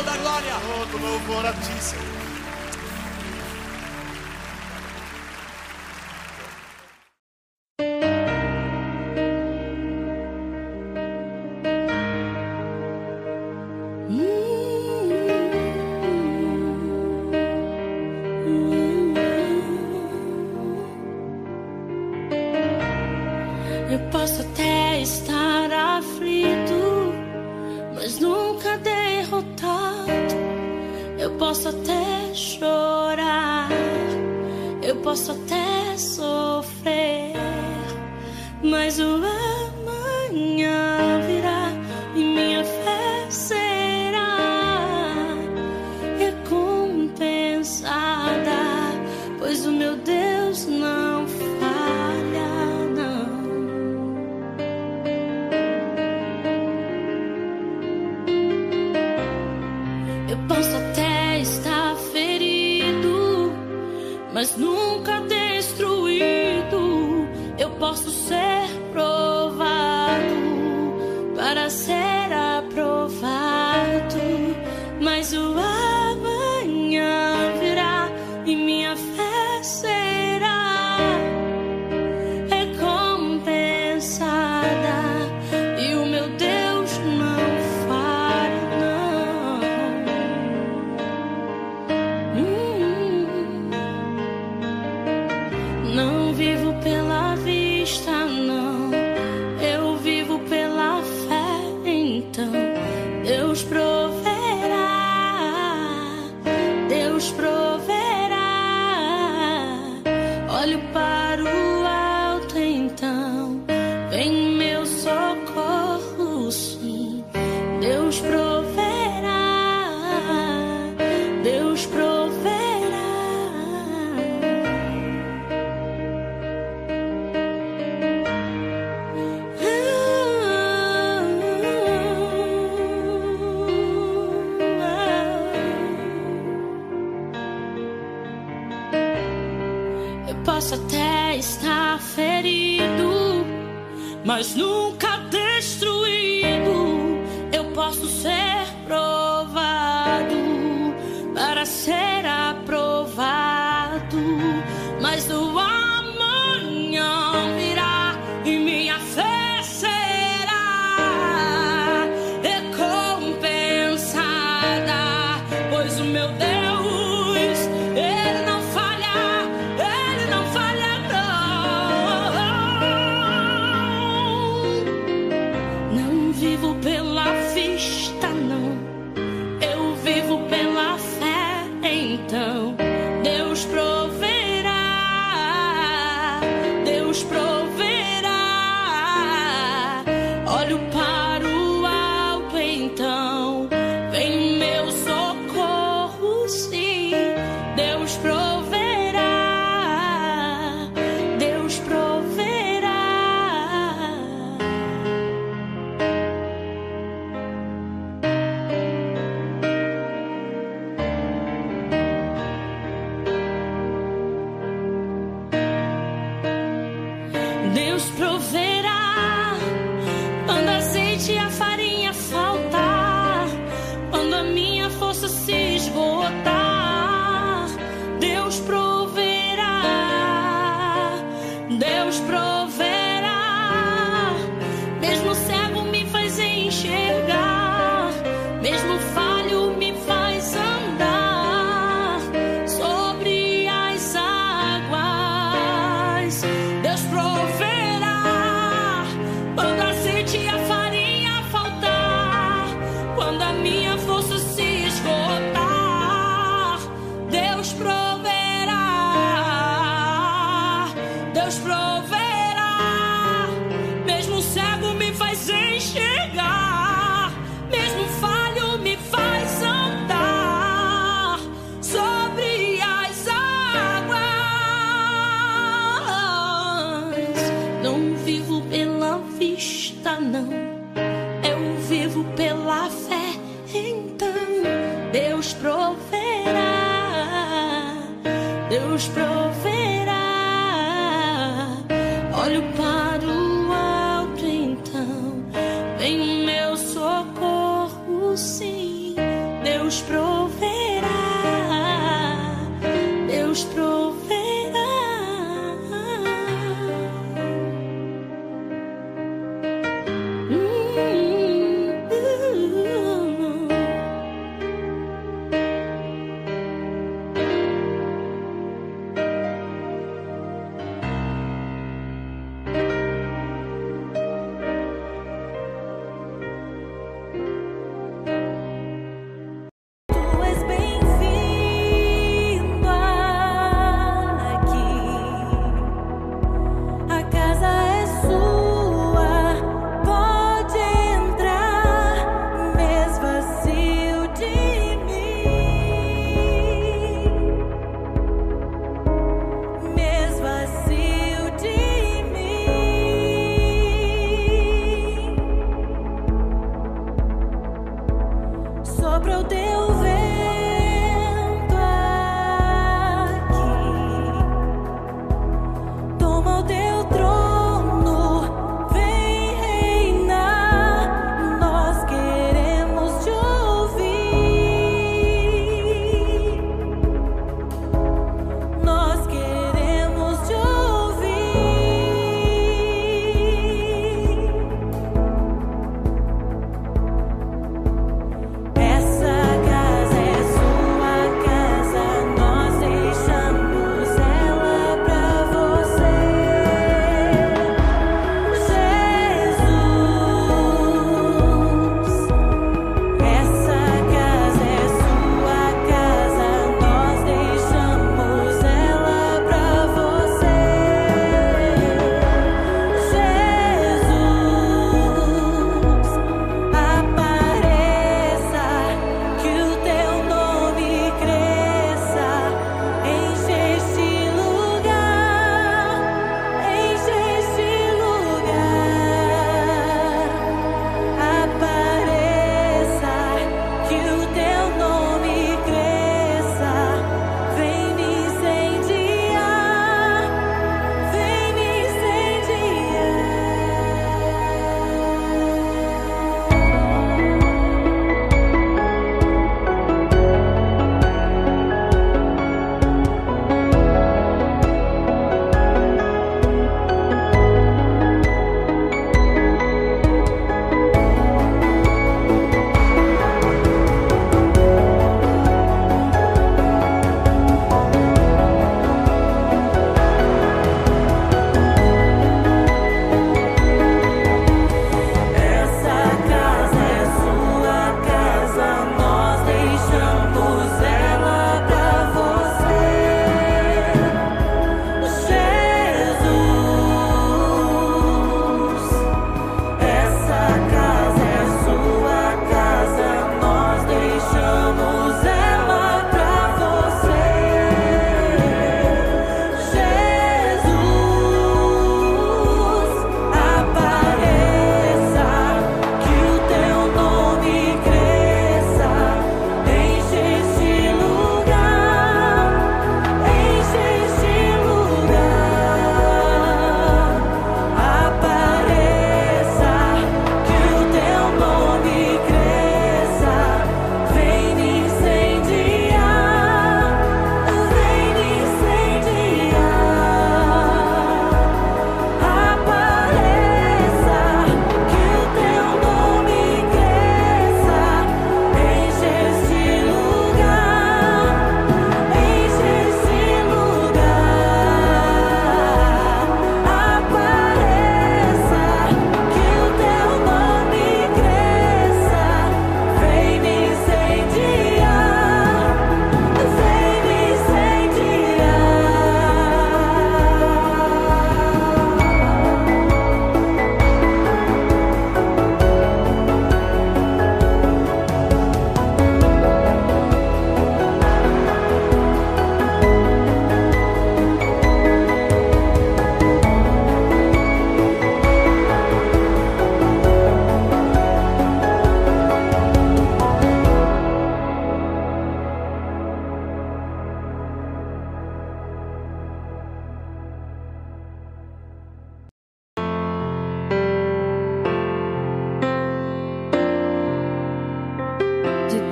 toda a glória. Todo louvor a ti, Senhor.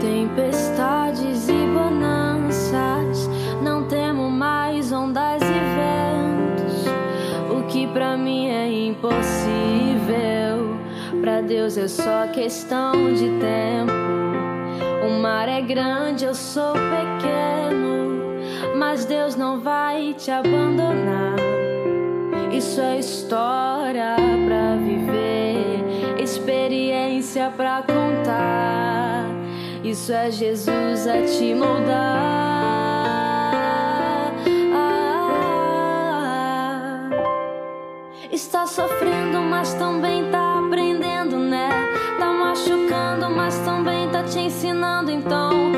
tempestades e bonanças. Não temo mais ondas e ventos. O que para mim é impossível, para Deus é só questão de tempo. O mar é grande, eu sou pequeno, mas Deus não vai te abandonar. Isso é história para viver, experiência para contar. Isso é Jesus a te moldar. Está sofrendo, mas também tá aprendendo, né? Tá machucando, mas também tá te ensinando. Então,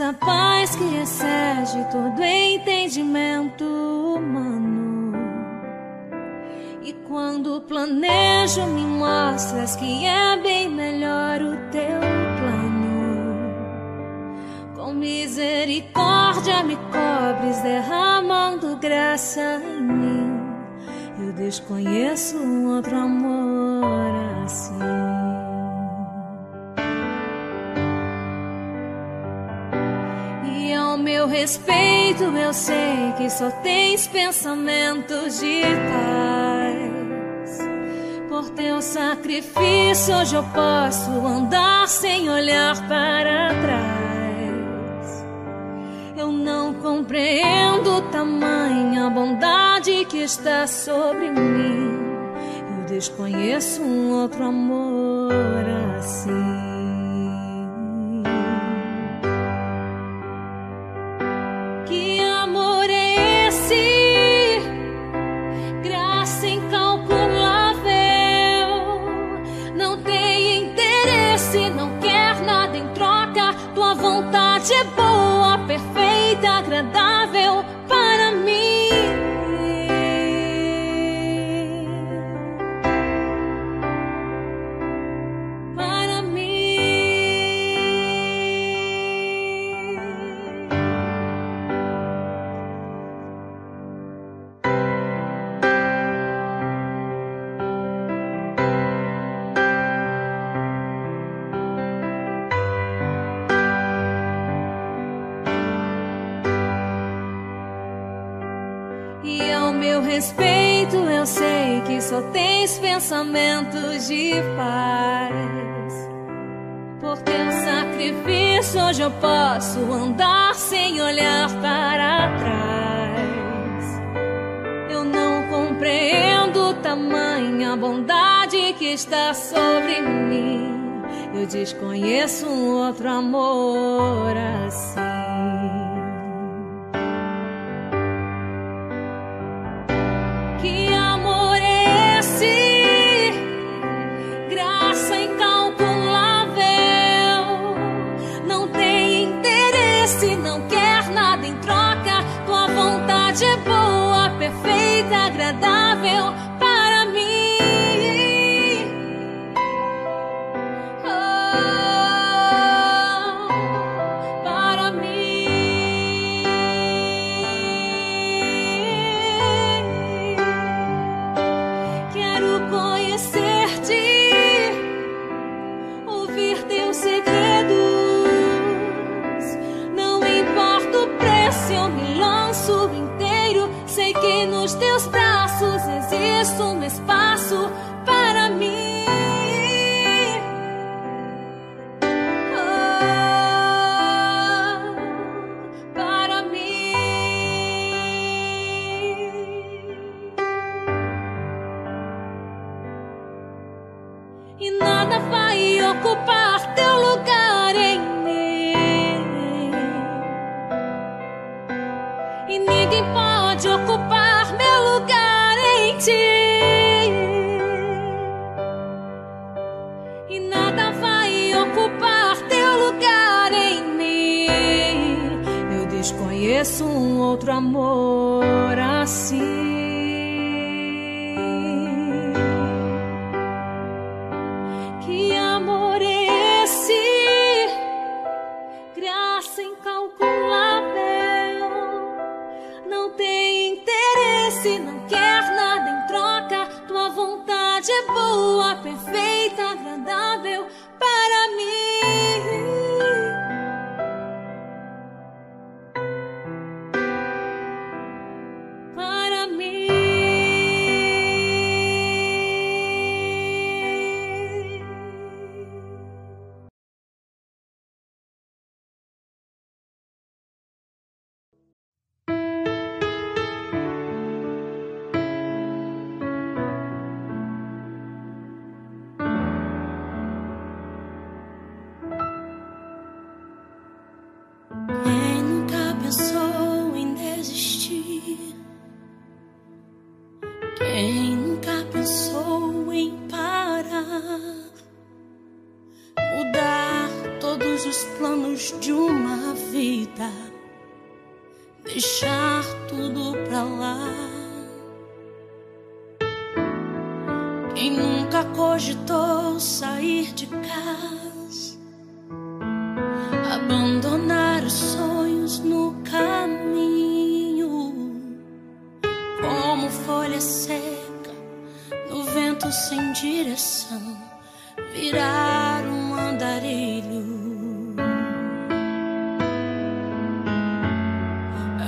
a paz que excede todo entendimento humano. E quando planejo, me mostras que é bem melhor o teu plano. Com misericórdia me cobres, derramando graça em mim. Eu desconheço outro amor. Respeito, eu sei que só tens pensamentos de paz. Por teu sacrifício, hoje eu posso andar sem olhar para trás. Eu não compreendo tamanha bondade que está sobre mim. Eu desconheço um outro amor assim. é boa, perfeita, agradável. Pensamentos de paz. Por teu sacrifício, hoje eu posso andar sem olhar para trás. Eu não compreendo tamanha bondade que está sobre mim. Eu desconheço um outro amor assim. não quer nada em troca, tua vontade é boa.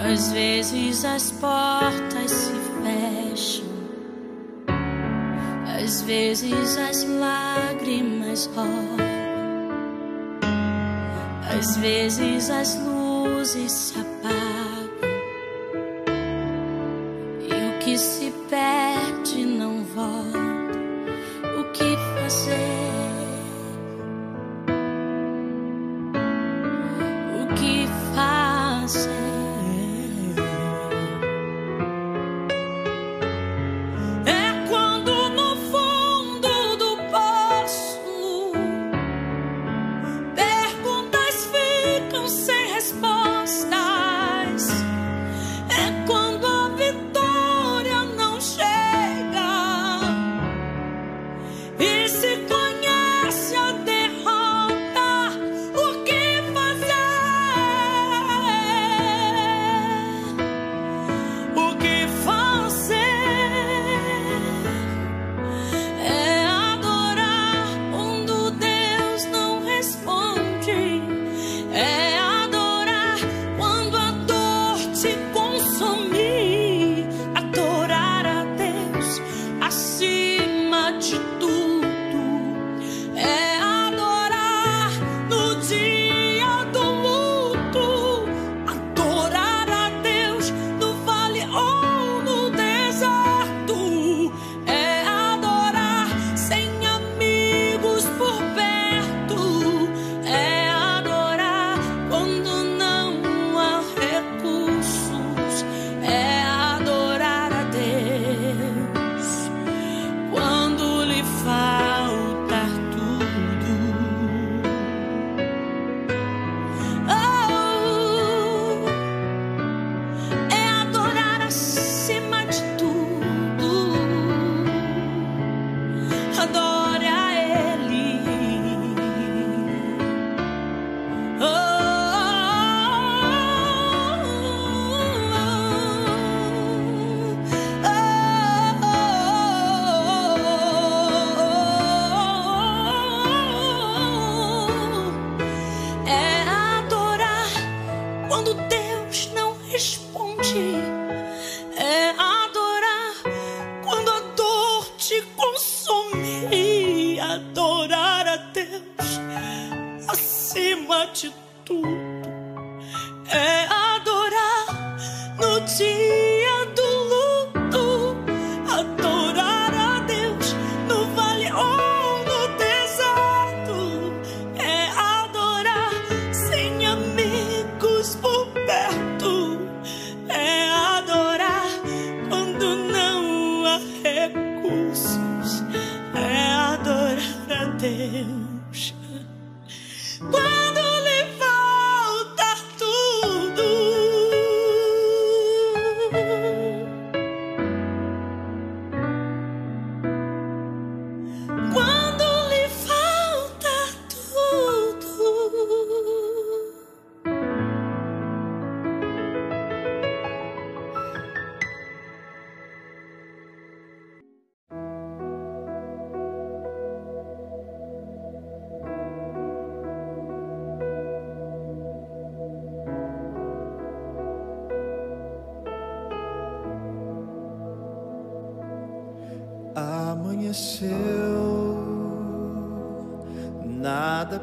Às vezes as portas se fecham, às vezes as lágrimas rolam, às vezes as luzes se apagam e o que se perde.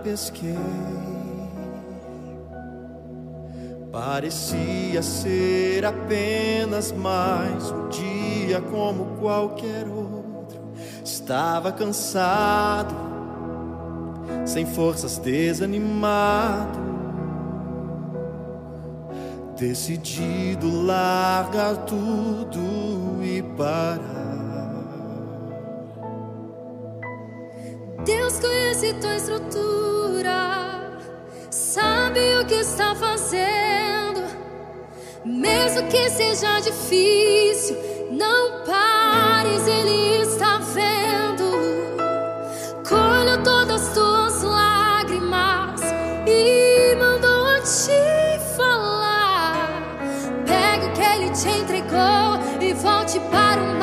pesquei. Parecia ser apenas mais um dia como qualquer outro. Estava cansado, sem forças, desanimado. Decidido largar tudo e parar. Deus conhece tua estrutura que está fazendo, mesmo que seja difícil, não pares, Ele está vendo. Colho todas as tuas lágrimas e mandou te falar. Pega o que Ele te entregou e volte para o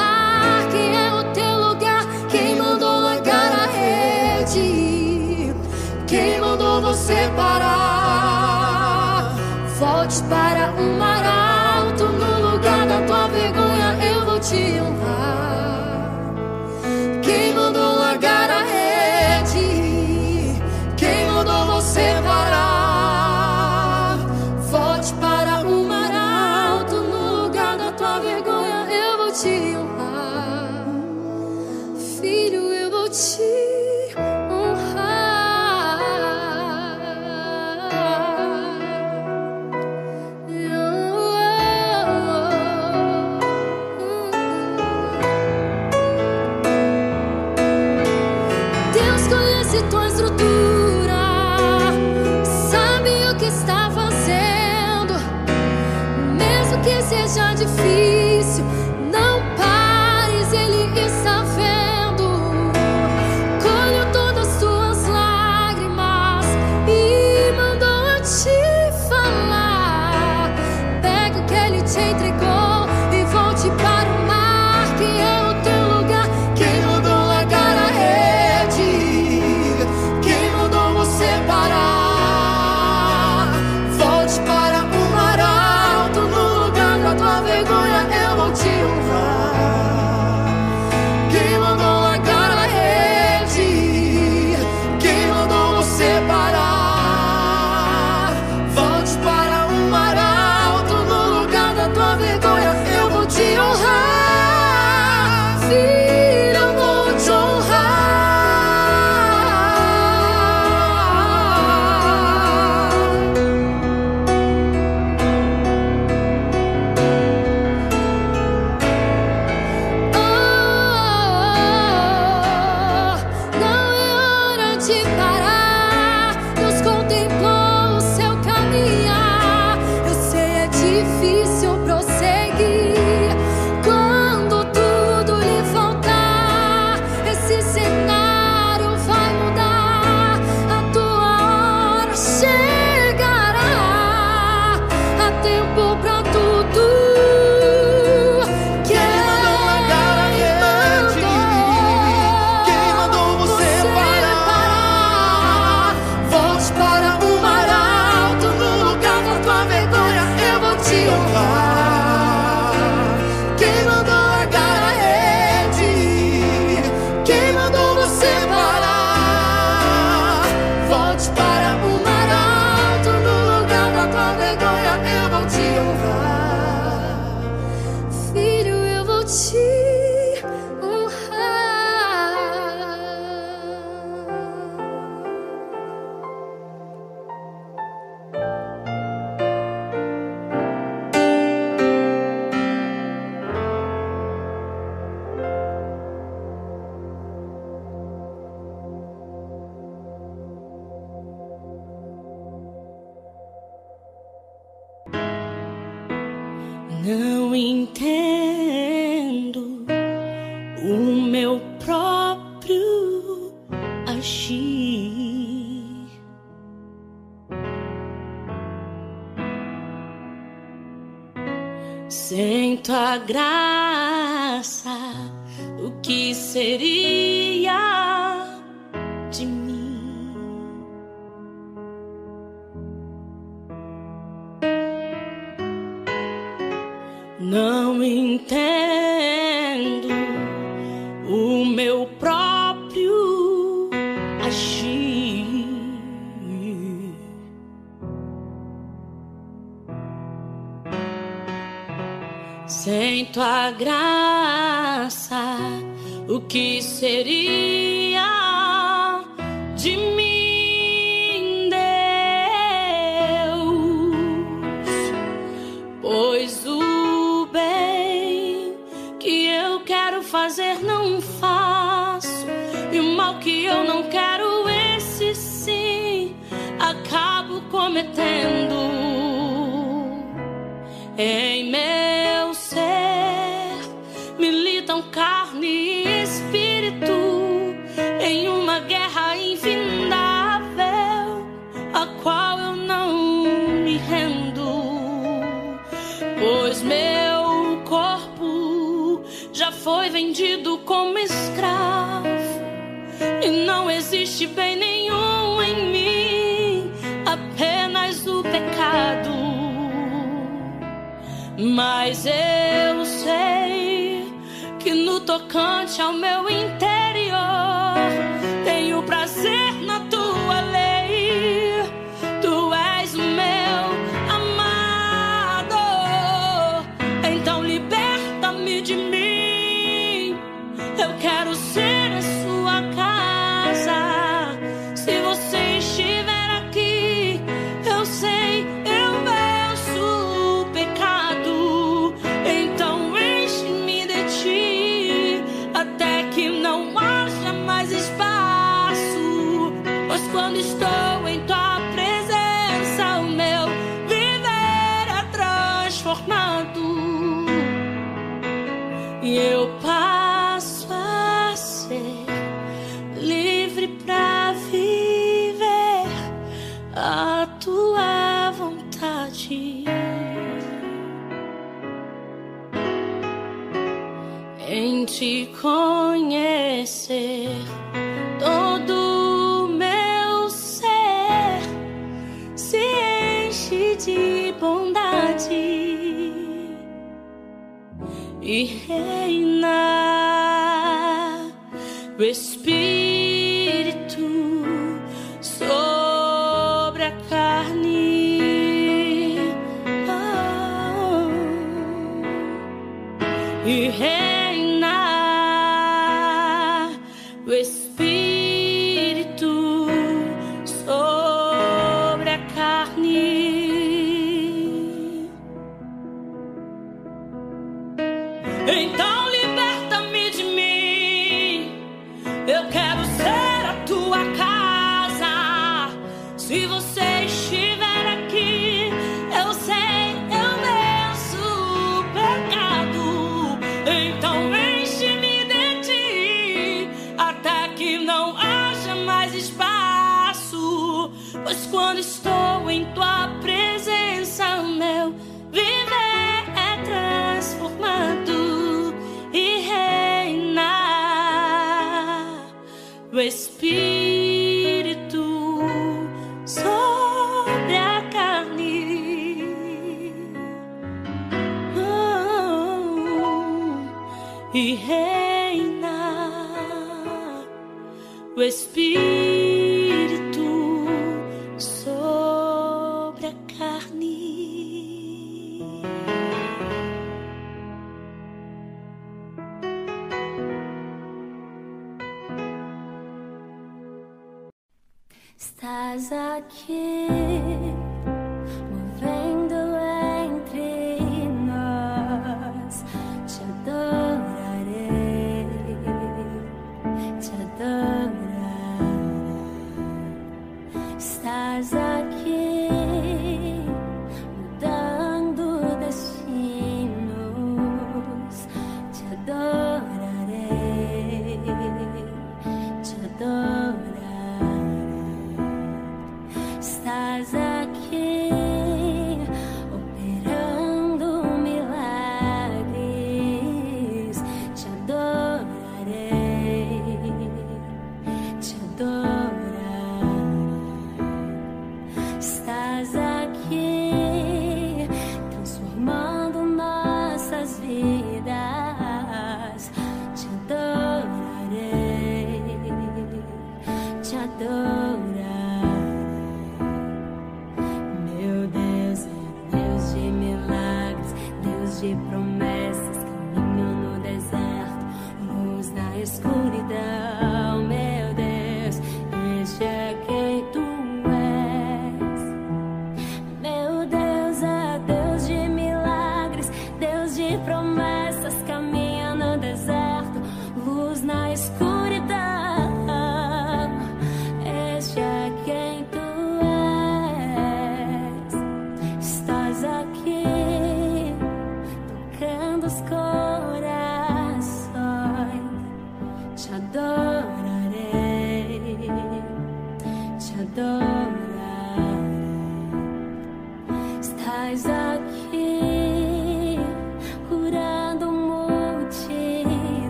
ao meu interior.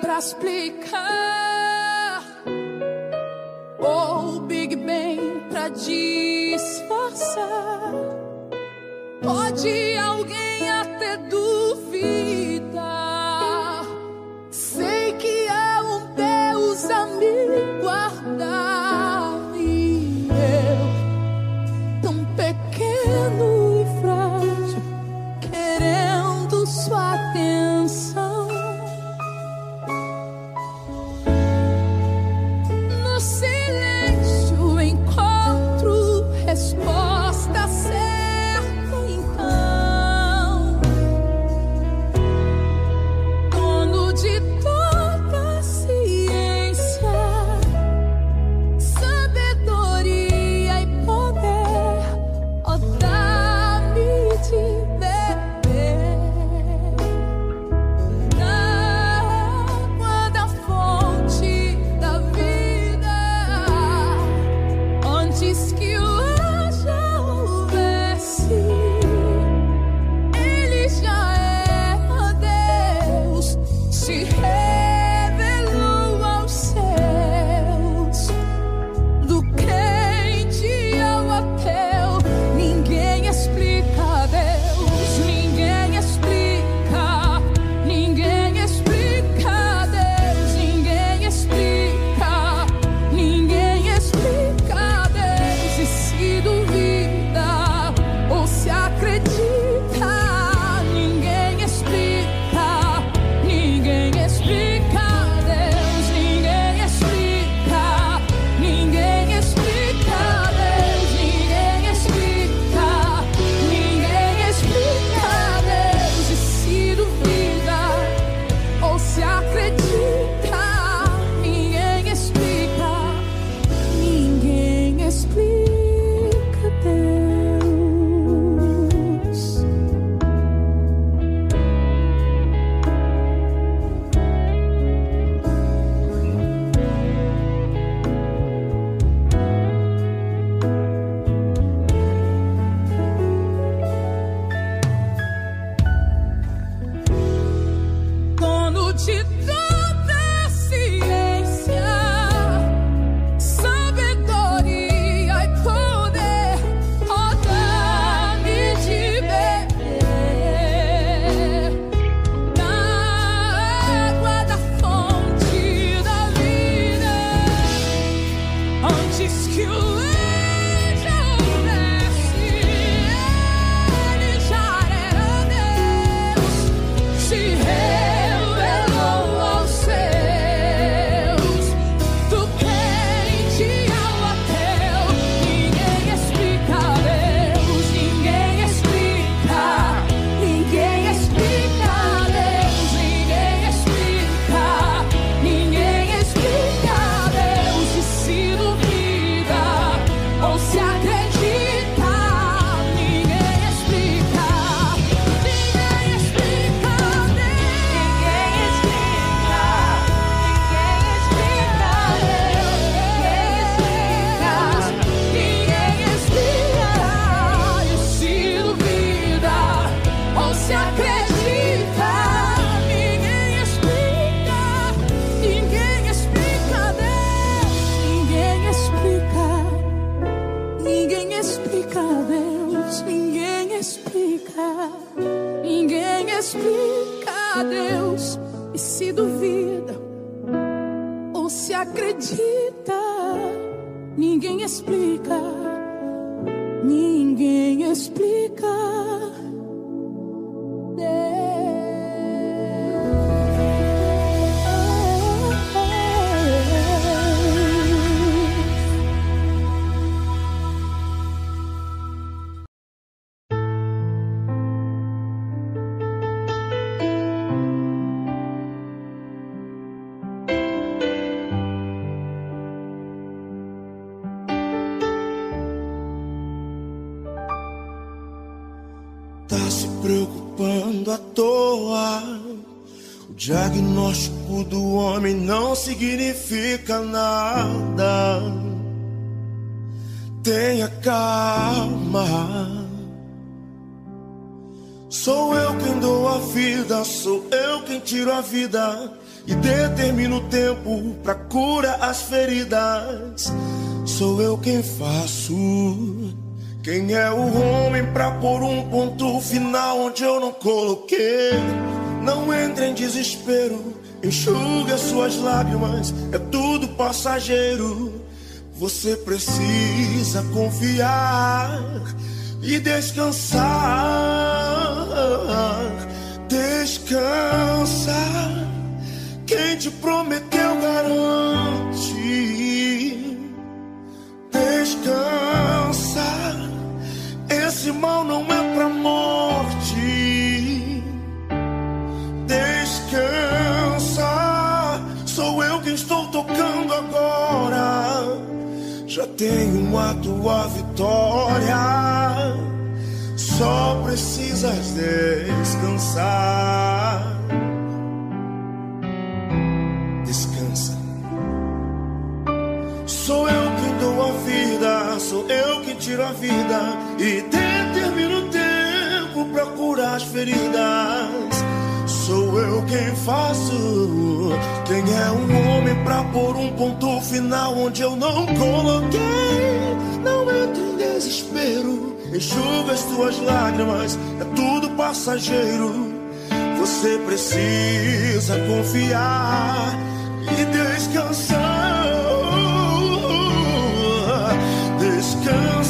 pra explicar. Ou o Big Bang pra disfarçar. Pode alguém. Diagnóstico do homem não significa nada. Tenha calma. Sou eu quem dou a vida, sou eu quem tiro a vida e determino o tempo pra cura as feridas. Sou eu quem faço. Quem é o homem pra pôr um ponto final onde eu não coloquei? Não entre em desespero, enxugue as suas lágrimas, é tudo passageiro. Você precisa confiar e descansar. Descansa. Quem te prometeu garante. Descansa. Esse mal não é pra morte. Descansa. Sou eu quem estou tocando agora. Já tenho a tua vitória. Só precisas descansar. Descansa. Sou eu quem dou a vida, sou eu quem tiro a vida e determino o tempo pra curar as feridas. Eu quem faço. Quem é um homem pra pôr um ponto final onde eu não coloquei? Não entre em desespero, enxuga as tuas lágrimas, é tudo passageiro. Você precisa confiar e descansar. Descansa.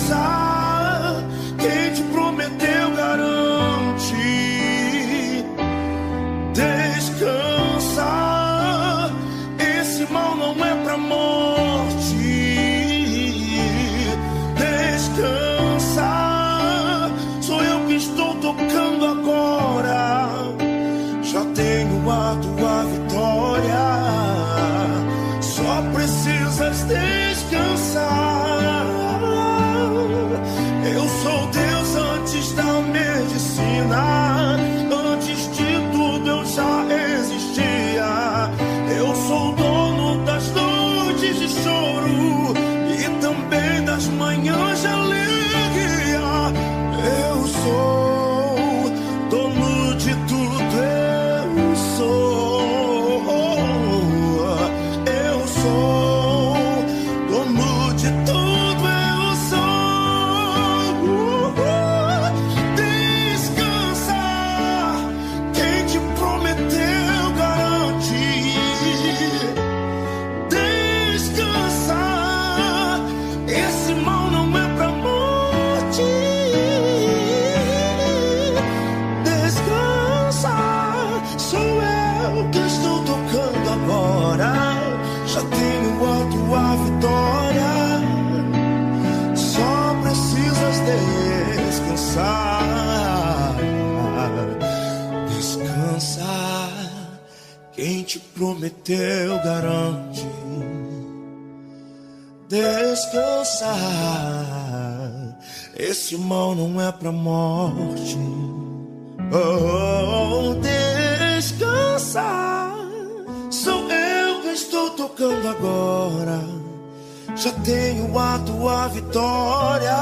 Prometeu garante. Descansa. Esse mal não é pra morte. Oh, descansa. Sou eu que estou tocando agora. Já tenho a tua vitória.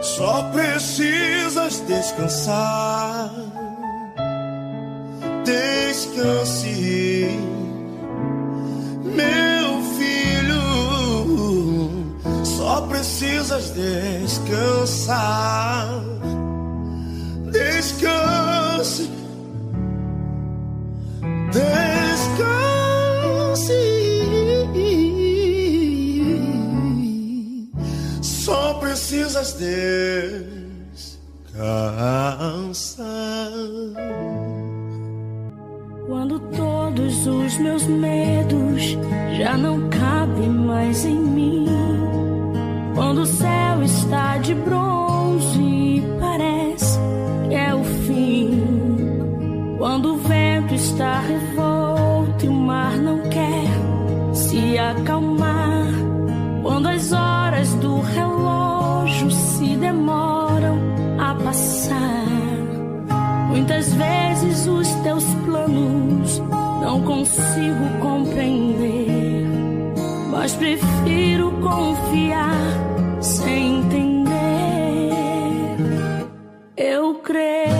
Só precisas descansar descanse, meu filho. Só precisas descansar. Descanse, descanse. Só precisas descansar. Quando todos os meus medos já não cabem mais em mim. Quando o céu está de bronze e parece que é o fim. Quando o vento está refém consigo compreender, mas prefiro confiar sem entender. Eu creio.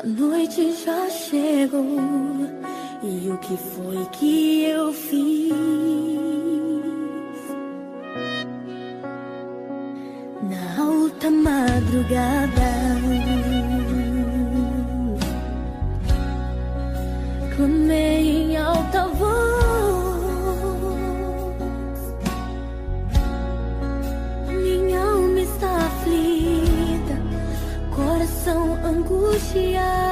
A noite já chegou e o que foi que eu fiz? Na alta madrugada. 夕阳。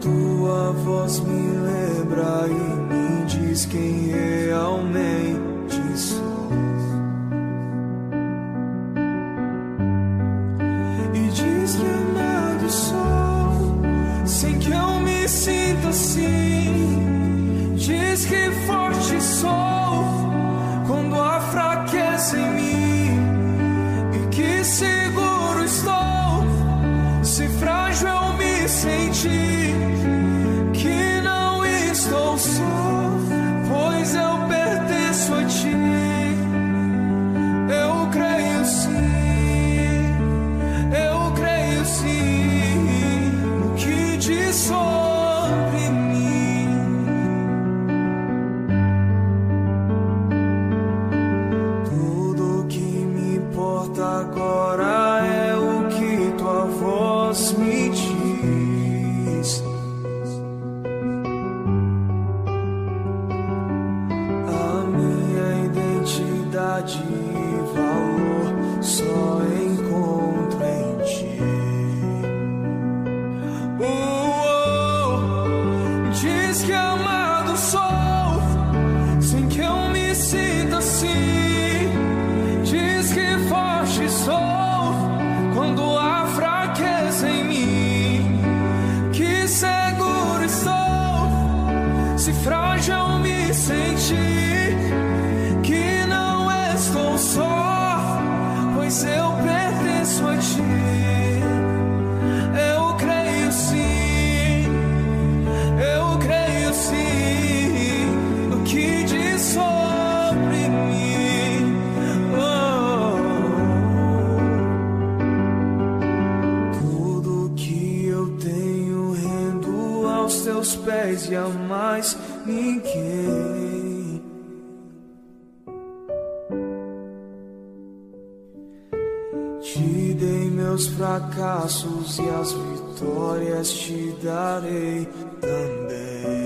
tua voz me lembra e me diz quem é realmente e as vitórias te darei também.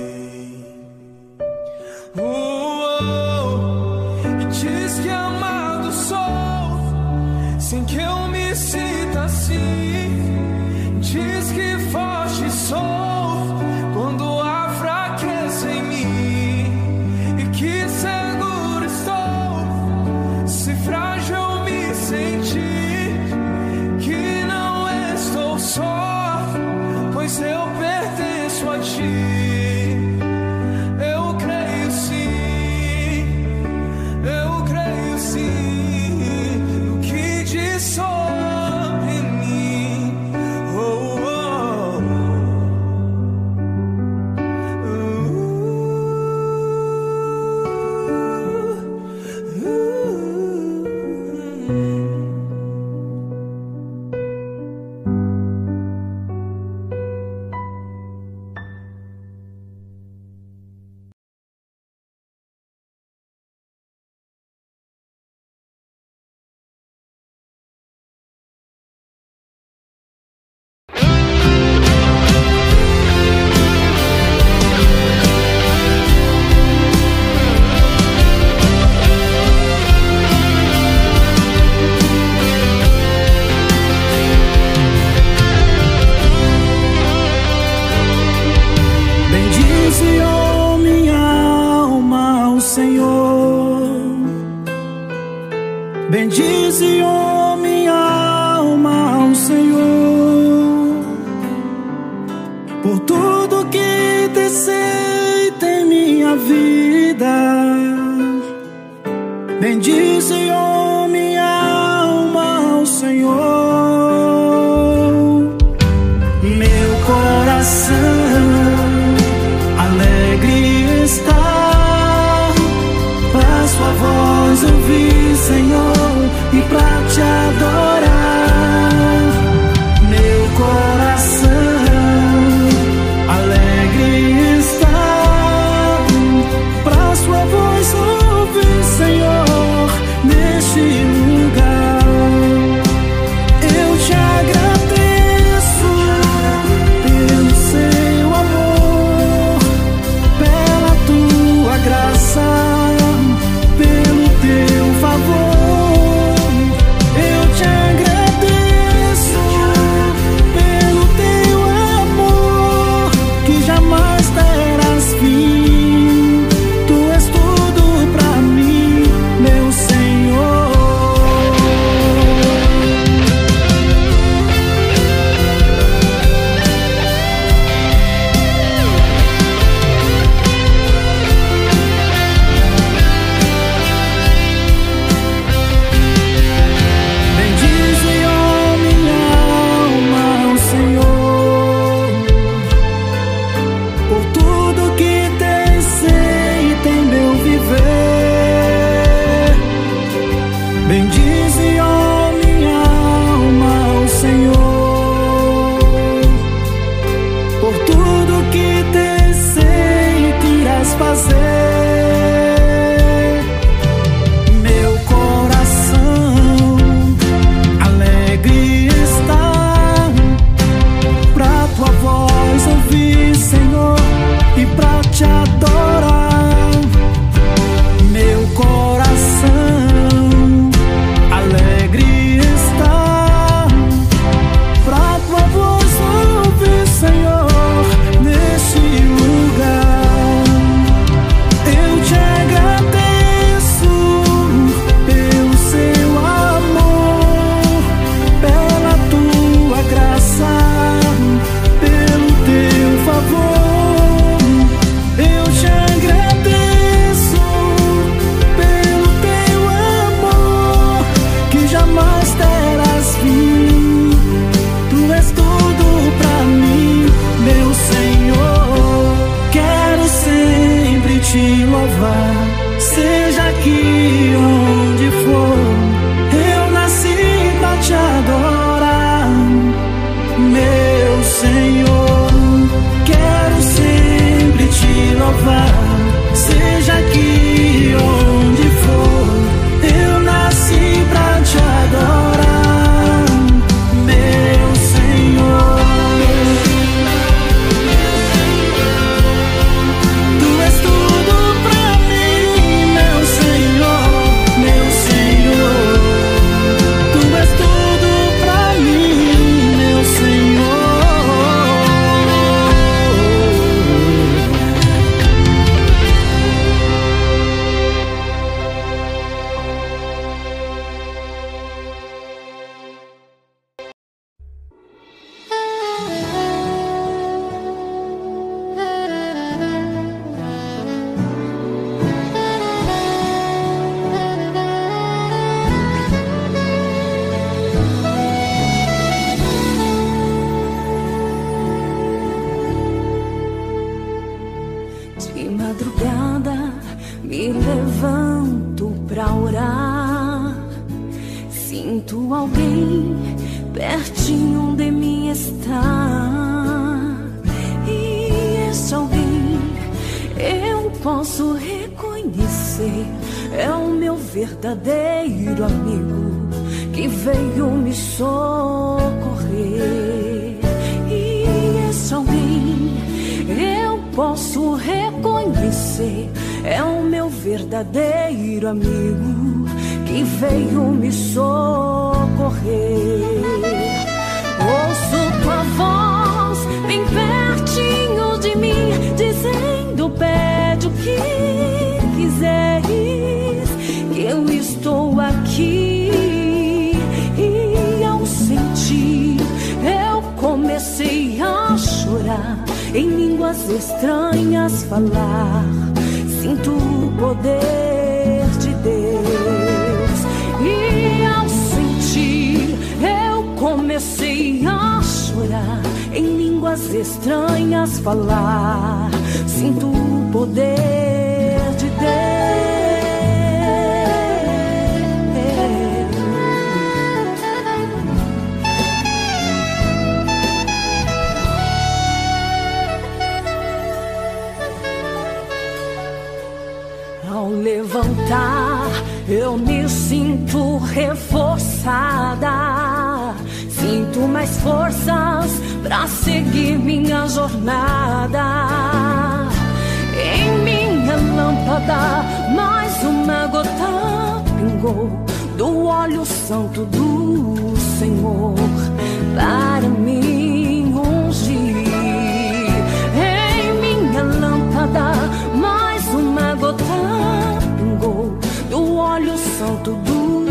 O Santo do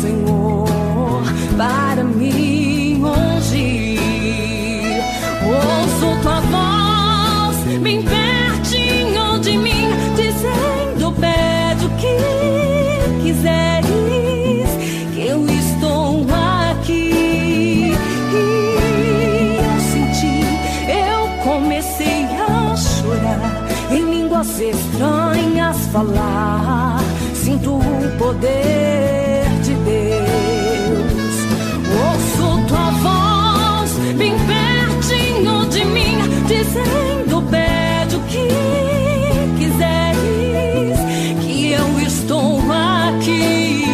Senhor para mim hoje. Ouço tua voz, bem pertinho de mim, dizendo: pede o que quiseres, que eu estou aqui. E eu senti, eu comecei a chorar, em línguas estranhas falar poder de Deus. Ouço tua voz bem pertinho de mim, dizendo: pede o que quiseres, que eu estou aqui.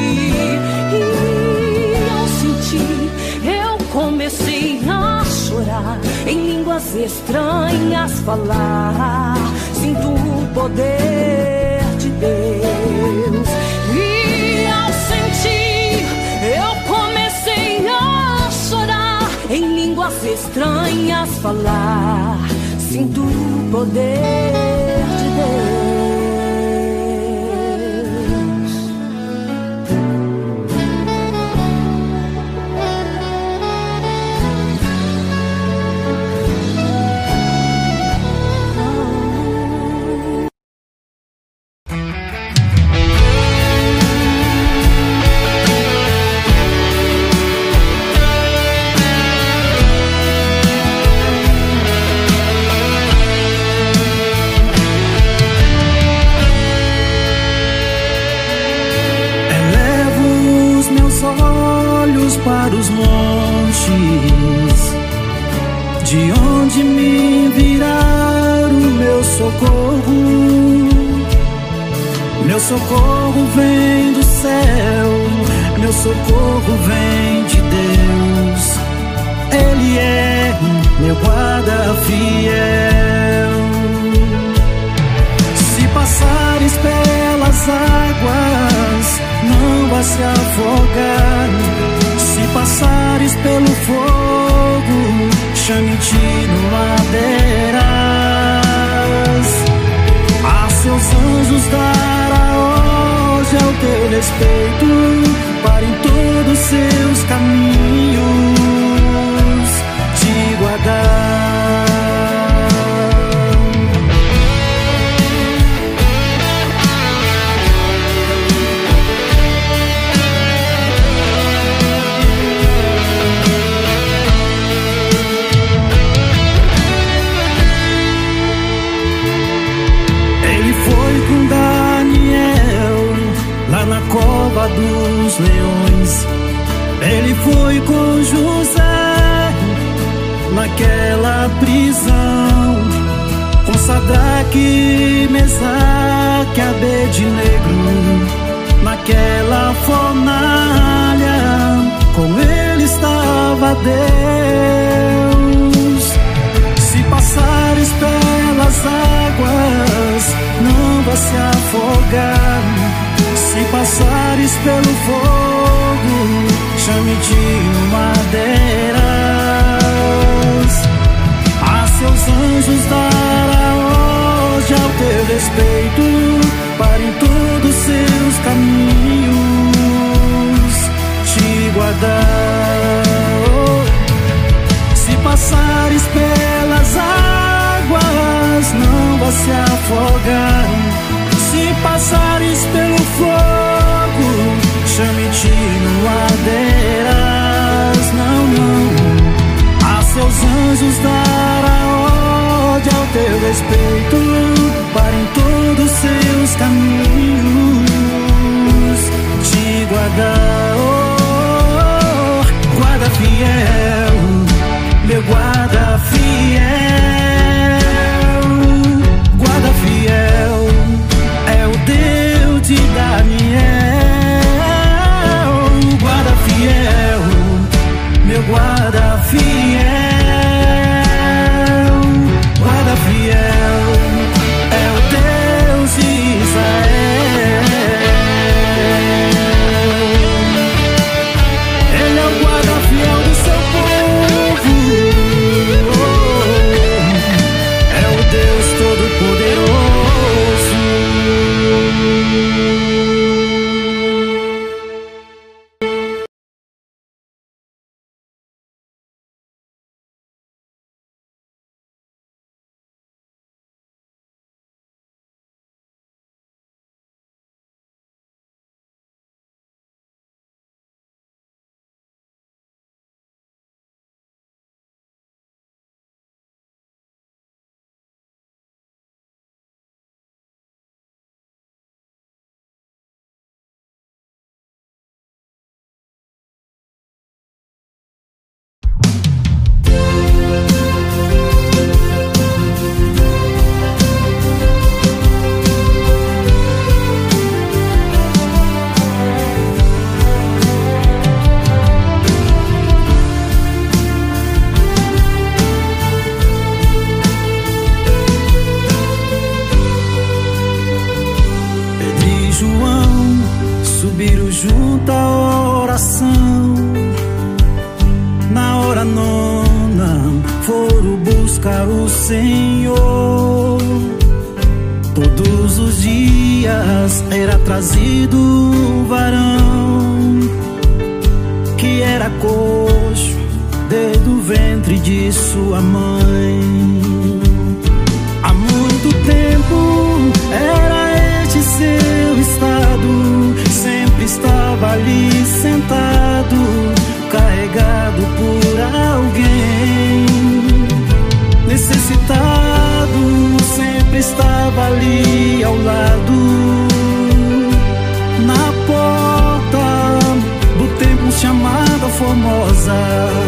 E ao sentir, eu comecei a chorar, em línguas estranhas falar. Sinto o poder de Deus. As estranhas falar. Sinto o poder de Deus. se afogar. Se passares pelo fogo, chame de madeiras. A seus anjos dará hoje ao teu respeito, para em todos seus caminhos te guardar. Se passares pelas águas, não vá se afogar passares pelo fogo, chame-te no adeiras, não, não. A seus anjos dará ordem ao teu respeito, para em todos seus caminhos te guardar. Oh, guarda fiel, meu guarda fiel. guarda fiero casa.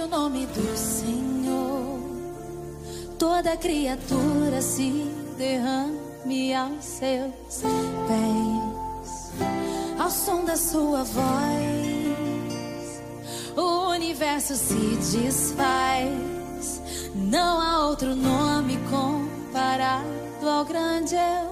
o nome do Senhor, toda criatura se derrame aos seus pés, ao som da sua voz, o universo se desfaz. Não há outro nome comparado ao grande eu